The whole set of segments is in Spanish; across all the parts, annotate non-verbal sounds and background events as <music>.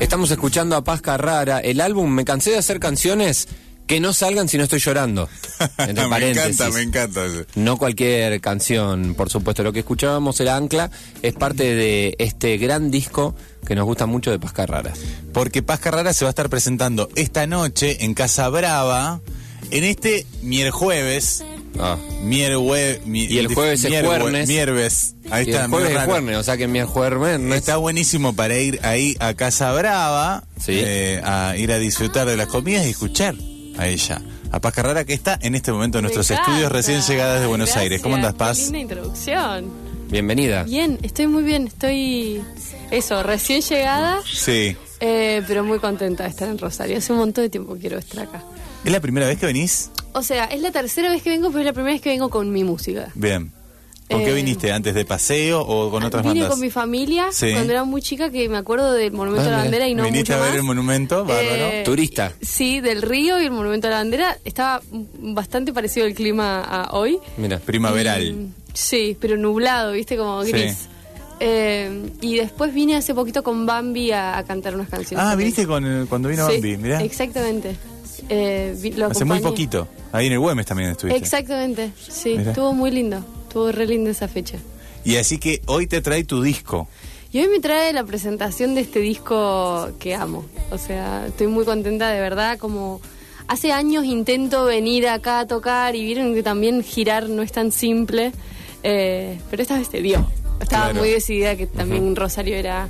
Estamos escuchando a Paz Carrara. El álbum Me cansé de hacer canciones que no salgan si no estoy llorando. <laughs> Entre me encanta, me encanta. No cualquier canción, por supuesto. Lo que escuchábamos era Ancla, es parte de este gran disco que nos gusta mucho de Paz Carrara. Porque Paz Carrara se va a estar presentando esta noche en Casa Brava, en este mierjueves. Ah. Mi- Y el jueves es jueves. Mierves. Ahí Y está. el jueves es jueves, o sea que mi jueves no Está buenísimo para ir ahí a Casa Brava, Sí. eh, a ir a disfrutar de las comidas y escuchar a ella. A Paz Carrara que está en este momento en nuestros estudios recién llegadas de Buenos Gracias, Aires. ¿Cómo andas, qué Paz? Linda introducción. Bienvenida. Bien, estoy muy bien. Estoy, eso, recién llegada, Sí. eh, pero muy contenta de estar en Rosario. Hace un montón de tiempo que quiero estar acá. ¿Es la primera vez que venís? O sea, es la tercera vez que vengo, pero es la primera vez que vengo con mi música. Bien. ¿Con Eh, qué viniste? ¿Antes de paseo o con otras Vine bandas? con mi familia Sí. cuando era muy chica, que me acuerdo del Monumento a la Ah, Bandera y no ¿Viniste mucho a ver más. el monumento? Bárbaro. Eh, Turista. Sí, del río y el Monumento a la Bandera. Estaba bastante parecido el clima a hoy. Mira. Primaveral. Y- sí, pero nublado, viste, como Sí. gris. Eh, y después vine hace poquito con Bambi a, a cantar unas canciones. Ah, viniste con el- cuando vino Sí, Bambi, mirá. Exactamente. Eh, vi- lo Hace muy poquito. Ahí en el Güemes también estuviste. Exactamente, sí. Estuvo muy lindo. Estuvo re linda esa fecha. Y así que hoy te trae tu disco. Y hoy me trae la presentación de este disco que amo. O sea, estoy muy contenta de verdad, como hace años intento venir acá a tocar y vieron que también girar no es tan simple, eh, pero esta vez se dio. Estaba Claro. muy decidida que también Rosario era,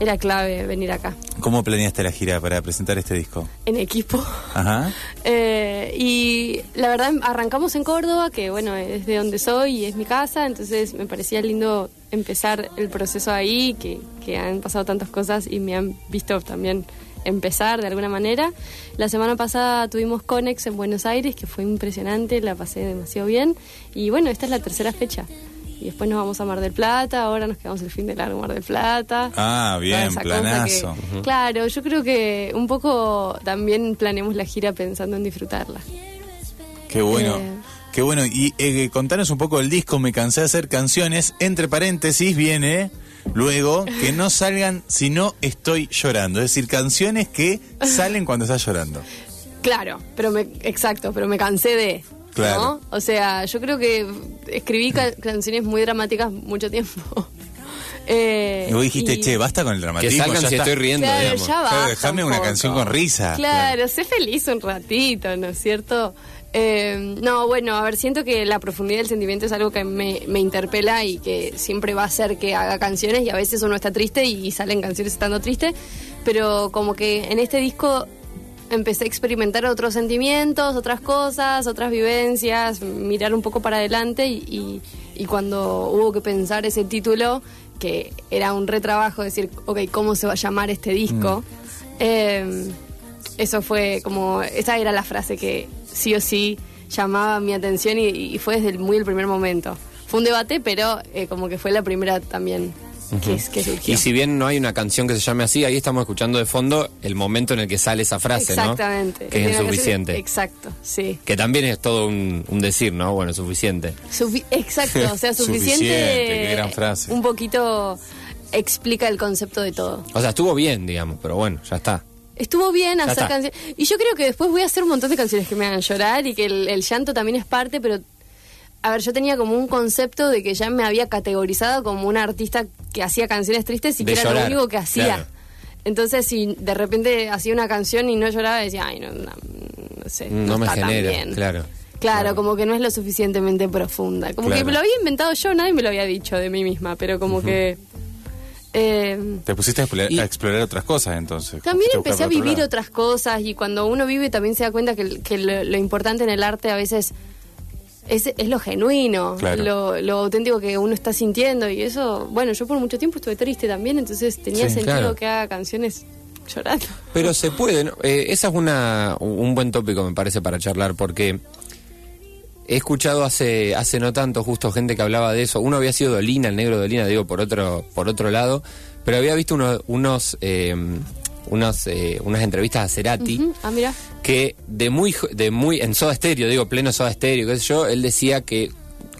era clave venir acá, ¿Cómo planeaste la gira para presentar este disco? en equipo. Ajá. <laughs> Eh, y la verdad arrancamos en Córdoba, que bueno, es de donde soy y es mi casa, entonces me parecía lindo empezar el proceso ahí, que, que han pasado tantas cosas y me han visto también empezar de alguna manera. La semana pasada tuvimos Conex en Buenos Aires, que fue impresionante, la pasé demasiado bien. Y bueno, esta es la tercera fecha. Y después nos vamos a Mar del Plata, ahora nos quedamos el fin de largo en Mar del Plata. Ah, bien, planazo. Claro, yo creo que un poco también planeamos la gira pensando en disfrutarla. Qué bueno. Eh. Qué bueno. Y eh, contanos un poco del disco. Me cansé de hacer canciones. Entre paréntesis viene luego que no salgan si no estoy llorando. Es decir, canciones que salen cuando estás llorando. Claro, pero me, exacto, pero me cansé de. Claro. ¿no? O sea, yo creo que escribí ca- canciones muy dramáticas mucho tiempo. <laughs> Eh, Y vos dijiste, y- che, basta con el dramatismo. Que salgan ya si está. estoy riendo, Claro, digamos. ya un una canción con risa. Claro, sé feliz un ratito, ¿no es cierto? Eh, no, bueno, a ver, siento que la profundidad del sentimiento es algo que me, me interpela y que siempre va a hacer que haga canciones y a veces uno está triste y salen canciones estando triste, pero como que en este disco empecé a experimentar otros sentimientos, otras cosas, otras vivencias, mirar un poco para adelante y, y- y cuando hubo que pensar ese título, que era un retrabajo, decir, ok, ¿cómo se va a llamar este disco? Eh, eso fue como, esa era la frase que sí o sí llamaba mi atención y, y fue desde el- muy el primer momento. Fue un debate, pero eh, como que fue la primera también que, es- que surgió. Y si bien no hay una canción que se llame así, ahí estamos escuchando de fondo el momento en el que sale esa frase, ¿no? Exactamente. Que es insuficiente. canción- Exacto, sí. Que también es todo un, un decir, ¿no? Bueno, suficiente. Sufi- exacto, o sea, <laughs> suficiente. Suficiente, qué gran frase. Un poquito explica el concepto de todo. O sea, estuvo bien, digamos, pero bueno, ya está. Estuvo bien Ya hacer canciones. Y yo creo que después voy a hacer un montón de canciones que me hagan llorar y que el, el llanto también es parte, pero. A ver, yo tenía como un concepto de que ya me había categorizado como una artista que hacía canciones tristes y De que era lo único que hacía. claro. Entonces, si de repente hacía una canción y no lloraba, decía, ay, no, no, no sé. No me está tan genera, bien". claro. Claro, como que no es lo suficientemente profunda. Como Claro. que me lo había inventado yo, nadie me lo había dicho de mí misma, pero como que. eh, Te pusiste a explorar, Y- a explorar otras cosas entonces. también empecé a otro vivir lado. otras cosas y cuando uno vive también se da cuenta que, que lo, lo importante en el arte a veces es, es lo genuino, Claro. lo, lo auténtico que uno está sintiendo y eso, bueno, yo por mucho tiempo estuve triste también, entonces tenía Sí, sentido claro. que haga canciones llorando. Pero se <laughs> puede, ¿no? Eh, esa es una, un buen tópico, me parece, para charlar, porque he escuchado hace, hace no tanto justo gente que hablaba de eso. Uno había sido Dolina, el negro Dolina, digo, por otro, por otro lado, pero había visto uno- unos, eh, unos, eh, unas entrevistas a Cerati. Ah, mira. que de muy de muy en Soda Stereo, digo pleno Soda Stereo, qué sé yo, él decía que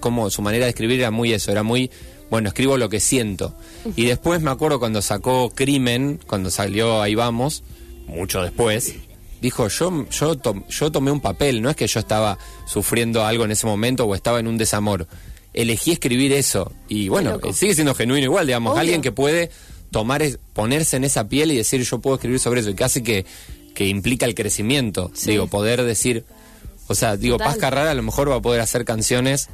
como su manera de escribir era muy eso, era muy bueno, escribo lo que siento. Y después me acuerdo cuando sacó Crimen, cuando salió Ahí Vamos, mucho después, dijo, yo, yo, tom- yo tomé un papel, no es que yo estaba sufriendo algo en ese momento o estaba en un desamor. Elegí escribir eso. Y bueno, eh, sigue siendo genuino igual, digamos, Obvio. alguien que puede tomar, es- ponerse en esa piel y decir, yo puedo escribir sobre eso, y casi que, que implica el crecimiento. Sí. Digo, poder decir, o sea, digo, Total. Paz Carrara a lo mejor va a poder hacer canciones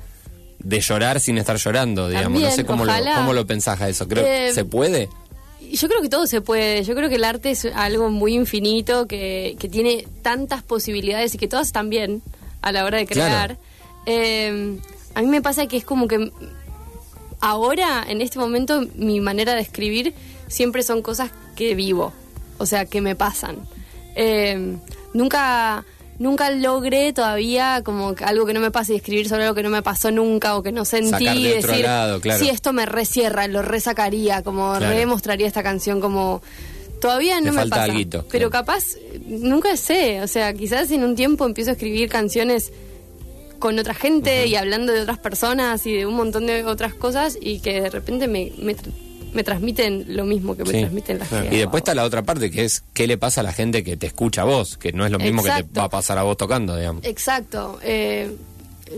de llorar sin estar llorando, digamos. no sé cómo lo, cómo lo pensás a eso. Creo Eh, ¿Se puede? Yo creo que todo se puede. Yo creo que el arte es algo muy infinito, que, que tiene tantas posibilidades y que todas están bien a la hora de crear. Claro. Eh, a mí me pasa que es como que ahora, en este momento, mi manera de escribir siempre son cosas que vivo, o sea, que me pasan. Eh, nunca nunca logré todavía como algo que no me pase y escribir sobre algo que no me pasó nunca o que no sentí Sacar de y otro decir lado, claro. sí esto me resierra lo resacaría como Claro. remostraría esta canción como todavía no me falta pasa alguito, pero claro. capaz eh, nunca sé o sea quizás en un tiempo empiezo a escribir canciones con otra gente y hablando de otras personas y de un montón de otras cosas y que de repente me, me, tr- me transmiten lo mismo que me Sí. transmiten las que Y después está la otra parte, que es qué le pasa a la gente que te escucha a vos, que no es lo mismo que te va a pasar a vos tocando, digamos. Exacto. eh,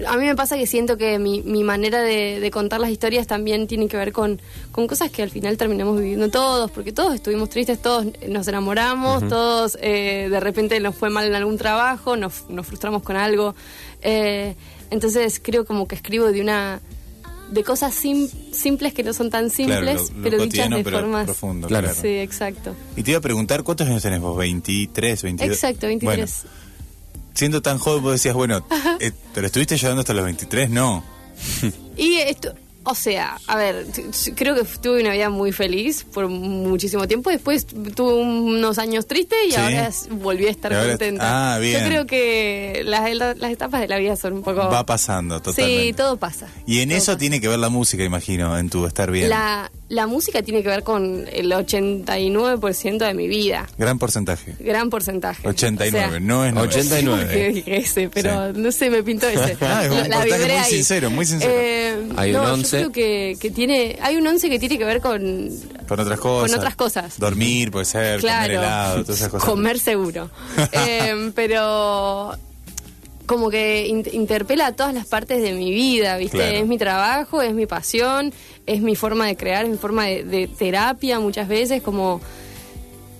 a mí me pasa que siento que mi, mi manera de, de contar las historias también tiene que ver con, con cosas que al final terminamos viviendo todos, porque todos estuvimos tristes, todos nos enamoramos, todos eh, de repente nos fue mal en algún trabajo, nos, nos frustramos con algo. eh, entonces creo como que escribo de una de cosas sim- simples que no son tan simples, Claro, lo- lo pero dichas de pero formas profundo, Claro. claro. Sí, exacto. Y te iba a preguntar, ¿cuántos años tenés vos? ¿23, 22? Exacto, 23. Bueno, siendo tan joven, vos decías, bueno, <laughs> eh, ¿pero estuviste llorando hasta los 23? No. <laughs> Y esto, o sea, a ver, creo que tuve una vida muy feliz por muchísimo tiempo. Después tuve unos años tristes y Sí. ahora volví a estar ahora- contenta. ah, bien. Yo creo que las, las etapas de la vida son un poco. Va pasando, totalmente. Sí, todo pasa. Y en Todo eso pasa. tiene que ver la música, imagino, en tu estar bien. La, la música tiene que ver con el 89% de mi vida. Gran porcentaje. Gran porcentaje. 89, O sea, no es 90. 89. porque dije ese, pero Sí. no sé, me pintó ese. <laughs> Ah, es un vibré muy ahí. sincero, muy sincero. Eh, Hay un no, yo 11. creo que, que tiene, hay un 11 que tiene que ver con Con otras cosas. Con otras cosas. Dormir, puede ser, claro, comer helado, todas esas cosas. comer seguro. <laughs> Eh, pero como que in- interpela a todas las partes de mi vida, ¿viste? Claro. Es mi trabajo, es mi pasión, es mi forma de crear, es mi forma de, de terapia muchas veces, como...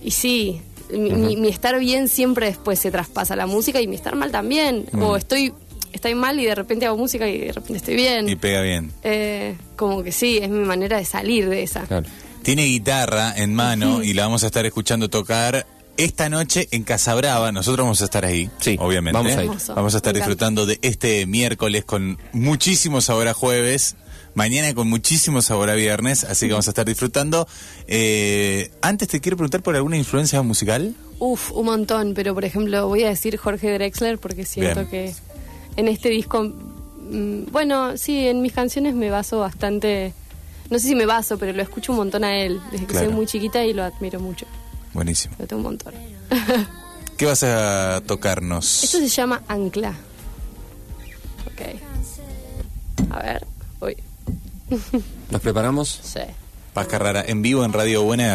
Y sí, mi, mi- mi estar bien siempre después se traspasa a la música y mi estar mal también. O estoy, estoy mal y de repente hago música y de repente estoy bien. Y pega bien. Eh, como que sí, es mi manera de salir de esa. Claro. Tiene guitarra en mano y la vamos a estar escuchando tocar esta noche en Casabrava. Nosotros vamos a estar ahí, Sí, obviamente. vamos a ir. Vamos a estar disfrutando de este miércoles con muchísimo sabor a jueves. Mañana con muchísimo sabor a viernes, así que vamos a estar disfrutando. Eh, antes te quiero preguntar por alguna influencia musical. Uf, un montón, pero por ejemplo voy a decir Jorge Drexler porque siento Bien. que en este disco, mm, bueno, sí, en mis canciones me baso bastante, no sé si me baso, pero lo escucho un montón a él, desde que soy muy chiquita y lo admiro mucho, Buenísimo. lo tengo un montón. <laughs> ¿Qué vas a tocarnos? Esto se llama Ancla. Ok. A ver, uy, ¿Nos preparamos? sí. Paz Carrara en vivo en Radio Buena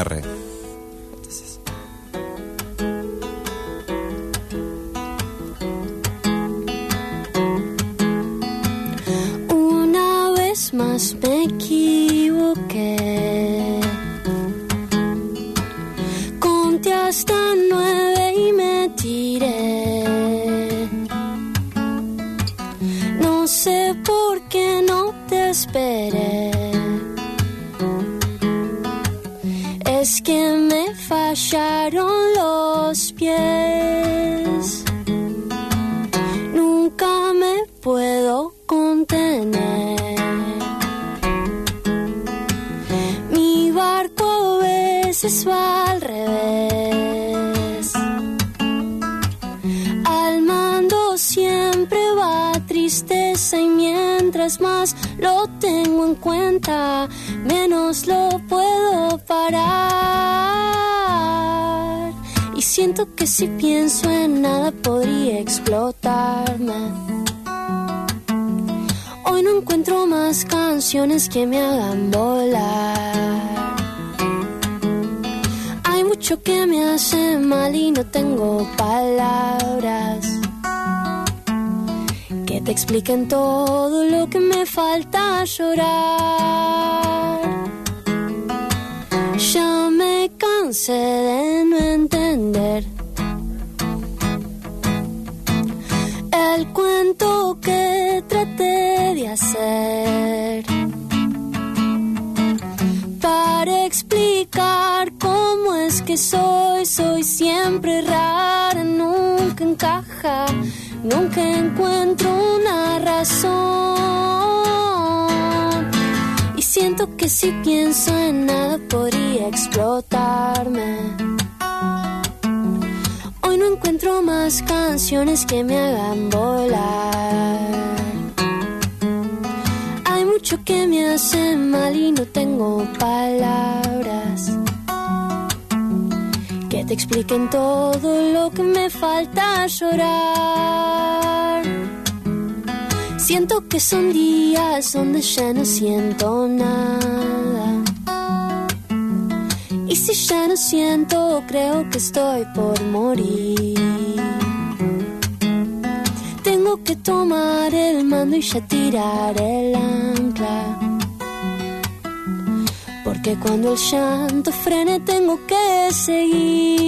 sé por qué no te esperé. Es que me fallaron los tengo en cuenta, menos lo puedo parar. Y siento que si pienso en nada podría explotarme. Hoy no encuentro más canciones que me hagan volar. Hay mucho que me hace mal y no tengo palabras te expliquen todo lo que me falta llorar. Ya me cansé de no entender el cuento que traté de hacer para explicar cómo es que soy, soy siempre rara, nunca encaja, nunca encuentro una razón. Y siento que si pienso en nada podría explotarme. Hoy no encuentro más canciones que me hagan volar. Hay mucho que me hace mal y no tengo palabras te expliquen todo lo que me falta llorar. Siento que son días donde ya no siento nada. Y si ya no siento, creo que estoy por morir. Tengo que tomar el mando y ya tirar el ancla. Porque cuando el llanto frene, tengo que seguir.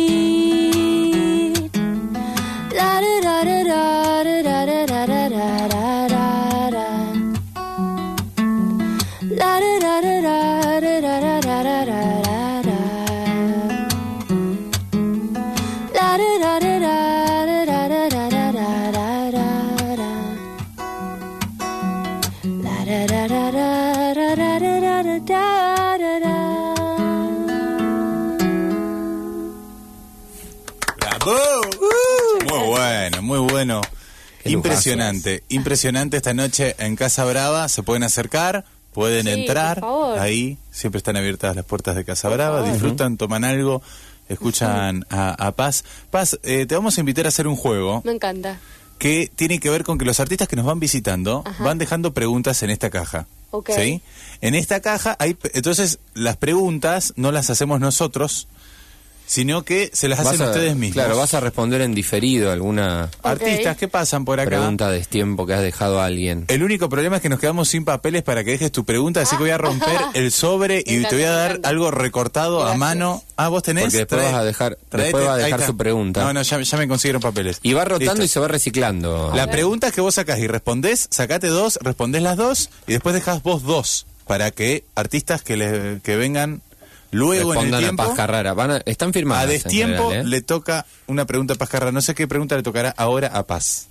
Impresionante, impresionante esta noche en Casa Brava. Se pueden acercar, pueden Sí, entrar. por favor. Ahí siempre están abiertas las puertas de Casa Por Brava. favor. Disfrutan, toman algo, escuchan a, a Paz. Paz, eh, te vamos a invitar a hacer un juego Me encanta. que tiene que ver con que los artistas que nos van visitando Ajá. van dejando preguntas en esta caja. Ok. ¿Sí? En esta caja hay, entonces las preguntas no las hacemos nosotros, sino que se las hacen a- ustedes mismos. Claro, vas a responder en diferido alguna Artistas que pasan por acá. pregunta de tiempo que has dejado a alguien. El único problema es que nos quedamos sin papeles para que dejes tu pregunta, así que voy a romper el sobre y te voy a dar algo recortado a mano. Ah, vos tenés. Porque después Trae- vas a dejar- traete- después va a dejar su pregunta. No, no, ya, ya me consiguieron papeles. Y va rotando Listo. y se va reciclando. La pregunta es que vos sacás y respondés, sacate dos, respondés las dos y después dejás vos dos para que artistas que, le, que vengan luego en el Respondan a tiempo Paz Carrara. Van a- están firmadas. a destiempo general, ¿eh? le toca una pregunta a Paz Carrera. No sé qué pregunta le tocará ahora a Paz.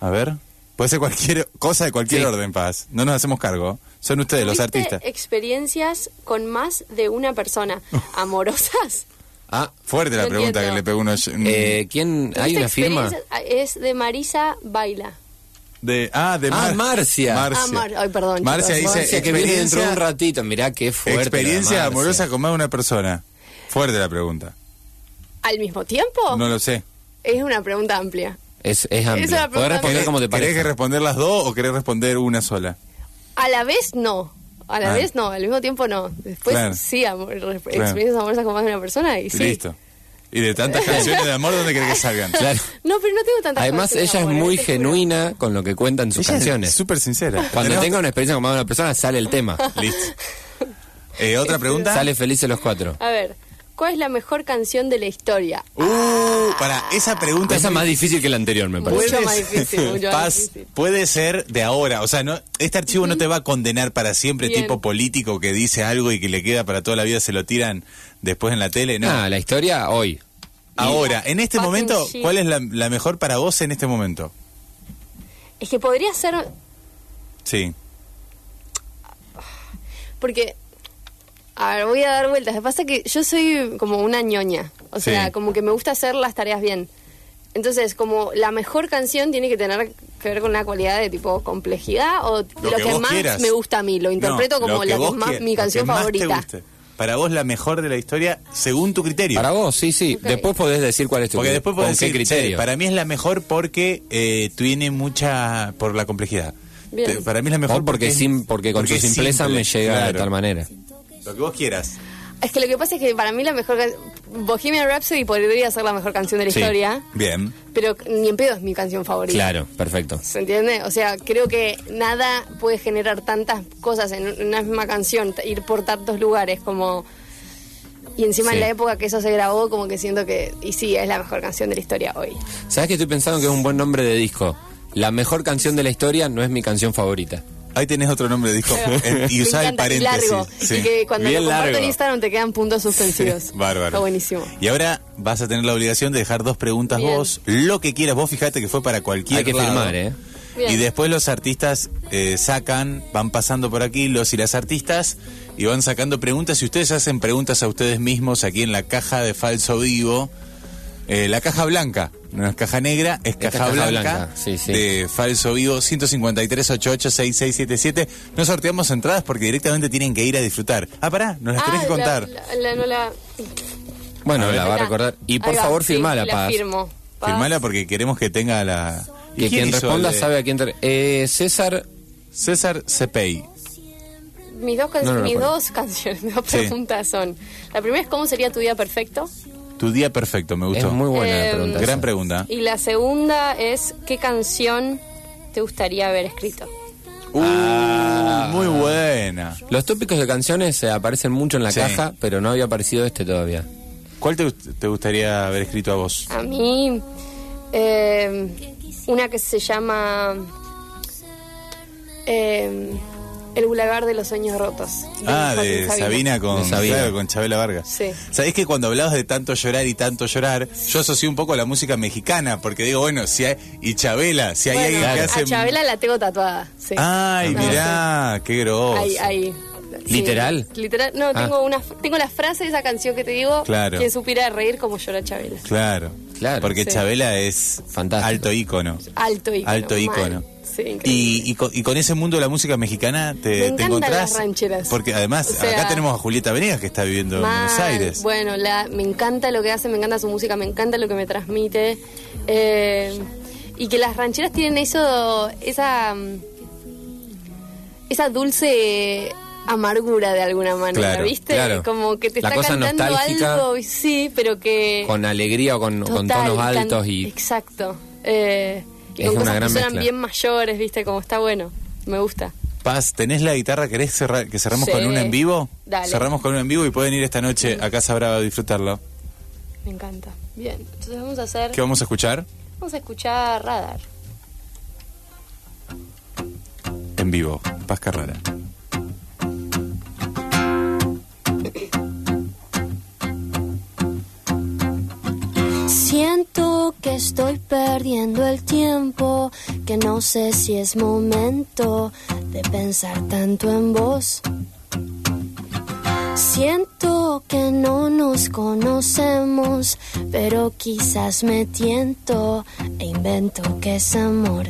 A ver. Puede ser cualquier cosa de cualquier Sí. orden, Paz. No nos hacemos cargo. Son ustedes los ¿Tuviste artistas. experiencias con más de una persona <laughs> amorosas? Ah, Fuerte la No pregunta entiendo. que le pegó uno. eh, ¿quién? ¿Hay ¿Tuviste una firma? experiencias? Es de Marisa Baila. De, ah, de Ah, Mar- Marcia. Marcia. Ah, Mar- ay, perdón, Marcia chicos. dice Marcia, que viene dentro de un experiencia, ratito. Mirá qué fuerte. experiencia amorosa con más de una persona. Fuerte la pregunta. ¿Al mismo tiempo? No lo sé. Es una pregunta amplia. Es, es amplia. Es Podés responder como te ¿Querés parece. que responder las dos o querés responder una sola? A la vez no. A la Ah. vez no, al mismo tiempo no. Después Claro. sí, amor, experiencias amorosas con más de una persona y sí. Listo. Y de tantas canciones de amor, ¿dónde querés que salgan? <laughs> Claro. No, pero no tengo tantas Además, ella es muy genuina con lo que cuenta en sus Ella es canciones. Súper sincera. Cuando tenga una experiencia con más de una persona, sale el tema. Listo. Eh, ¿Otra <laughs> pregunta? Sale felices los cuatro. A ver, ¿cuál es la mejor canción de la historia? Uh, para esa pregunta. Esa es más difícil que la anterior, me parece. Puede- más difícil, <laughs> mucho más Paz, difícil. puede ser de ahora. O sea, no, este archivo no te va a condenar para siempre, Bien. tipo político que dice algo y que le queda para toda la vida, se lo tiran después en la tele. No. Ah, la historia hoy. ahora, en este Fucking momento, shit. ¿cuál es la, la mejor para vos en este momento? Es que podría ser, Sí. porque, a ver, voy a dar vueltas. Lo que pasa es que yo soy como una ñoña, o sea, como que me gusta hacer las tareas bien. Entonces, como la mejor canción tiene que tener que ver con una cualidad de tipo complejidad o lo, que más quieras. me gusta a mí, lo interpreto No, lo como la que vos es más, mi lo canción que más te favorita. guste. Para vos la mejor de la historia según tu criterio. Para vos, sí, sí. Después podés decir cuál es tu Porque después podés qué decir, criterio. "Che, para mí es la mejor porque eh, tiene mucha, por la complejidad. Bien. Te- para mí es la mejor porque, sim- porque con porque su simpleza simple, me llega claro. de tal manera. Lo que vos quieras. Es que lo que pasa es que para mí la mejor... Bohemian Rhapsody podría ser la mejor canción de la Sí. historia, Bien. pero ni en pedo es mi canción favorita. Claro, perfecto. ¿Se entiende? O sea, creo que nada puede generar tantas cosas en una misma canción, ir por tantos lugares como... Y encima Sí. en la época que eso se grabó, como que siento que... Y sí, es la mejor canción de la historia hoy. ¿Sabes que estoy pensando que es un buen nombre de disco? La mejor canción de la historia no es mi canción favorita. Ahí tenés otro nombre de disco. Y usá el paréntesis. largo. Sí. Y que cuando Bien lo comparto en. Instagram te quedan puntos suspensivos. Bárbaro. Está buenísimo. Y ahora vas a tener la obligación de dejar dos preguntas Bien. vos, lo que quieras. Vos fíjate que fue para cualquier Hay que lado. firmar, ¿eh? Bien. Y después los artistas eh, sacan, van pasando por aquí, los y las artistas, y van sacando preguntas. Y ustedes hacen preguntas a ustedes mismos aquí en la caja de falso vivo. Eh, la caja blanca, no es caja negra, es caja, caja blanca, blanca, sí, sí. de falso vivo 153-88-6677. No sorteamos entradas porque directamente tienen que ir a disfrutar. Ah, pará, nos las tenés que la- contar. la- la- no la... Bueno, la va a recordar. Y por va, favor, sí, firmala, la Paz. firmo. Paz. Firmala porque queremos que tenga la... ¿Y Que quien responda de- sabe a quién... te- Eh, César... César Cepey. Mis dos, can- No, no lo mis dos canciones, mis <laughs> dos Sí. preguntas son... La primera es ¿cómo sería tu día perfecto? Tu día perfecto, me gustó. Es muy buena la Eh, pregunta. Gran esa. pregunta. Y la segunda es ¿qué canción te gustaría haber escrito? Uh, Ah. muy buena. Los tópicos de canciones eh, aparecen mucho en la Sí. caja, pero no había aparecido este todavía. ¿Cuál te, te gustaría haber escrito a vos? A mí, eh, una que se llama eh, El Boulevard de los Sueños Rotos. Ah, Joaquín de Sabina con, De Sabina. claro, con Chabela Vargas. Sí. Sabés que cuando hablabas de tanto llorar y tanto llorar, yo asocio un poco a la música mexicana, porque digo, bueno, si hay, y Chabela, si hay Bueno, alguien que Claro. hace... A Chabela la tengo tatuada. Sí. Ay, No, mirá, qué grosso. Ahí, ahí. Sí. ¿Literal? Literal. No, Ah. tengo una tengo la frase de esa canción que te digo. Claro. Quien supiera reír como llora Chabela. Claro, Claro. Porque Sí. Chabela es Fantástico. alto ícono. Alto ícono. Alto mal. ícono. Sí. Y, y con, y con ese mundo de la música mexicana Me te, te encantan encontrás. las rancheras. Porque además, O sea, acá tenemos a Julieta Venegas que está viviendo en. Buenos Aires. Bueno, la, me encanta lo que hace, me encanta su música, me encanta lo que me transmite. Eh, y que las rancheras tienen eso, esa, mm, esa dulce amargura de alguna manera, Claro, ¿viste? claro. Como que te La está cosa cantando algo, sí, pero que... Con alegría o con, tonos altos y... Exacto. Eh, y Es con una cosas gran que suenan mezcla. bien mayores, ¿viste? Como está bueno. Me gusta. Paz, ¿tenés la guitarra? ¿Querés cerrar- que cerramos Sí. con una en vivo? Dale. Cerramos con una en vivo y pueden ir esta noche a Casa Brava a disfrutarlo. Me encanta. Bien. Entonces vamos a hacer... ¿Qué vamos a escuchar? Vamos a escuchar Radar. En vivo, Paz Carrara. Siento que estoy perdiendo el tiempo, que no sé si es momento de pensar tanto en vos. Siento que no nos conocemos, pero quizás me tiento e invento que es amor.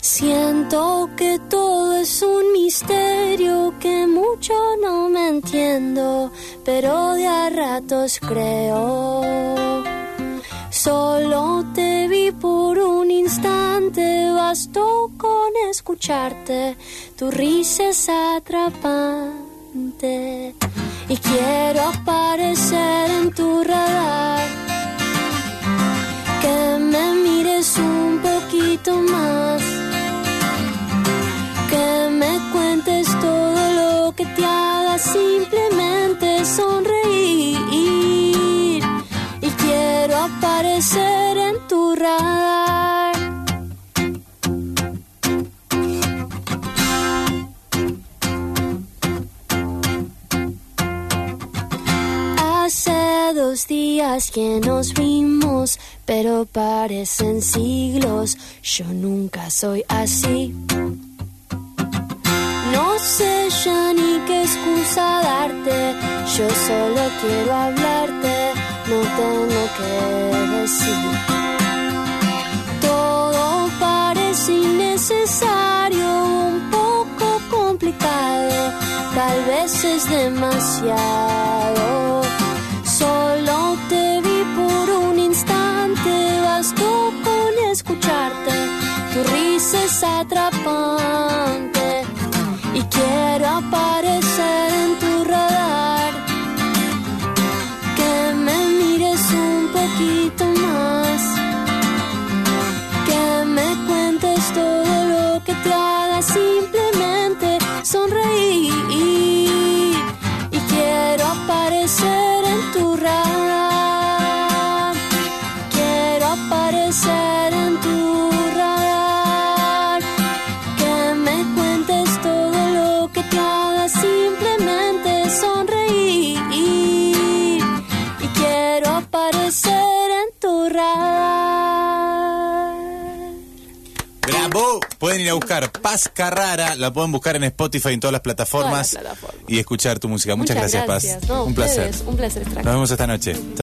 Siento que todo es un misterio, que mucho no me entiendo, pero de a ratos creo. Solo te vi por un instante, bastó con escucharte, tu risa es atrapante. Y quiero aparecer en tu radar. Que me días que nos vimos, pero parecen siglos. Yo nunca soy así. No sé ya ni qué excusa darte. Yo solo quiero hablarte, no tengo que decir. Todo parece innecesario, un poco complicado, tal vez es demasiado. atrapante y quiero aparecer en tu radar. Que me mires un poquito más, que me cuentes todo lo que te haga simple. Pueden ir a buscar Paz Carrara, la pueden buscar en Spotify en todas las plataformas, Todas las plataformas. y escuchar tu música. Muchas, gracias, Paz. No, un placer. Un placer estar acá. Nos vemos esta noche.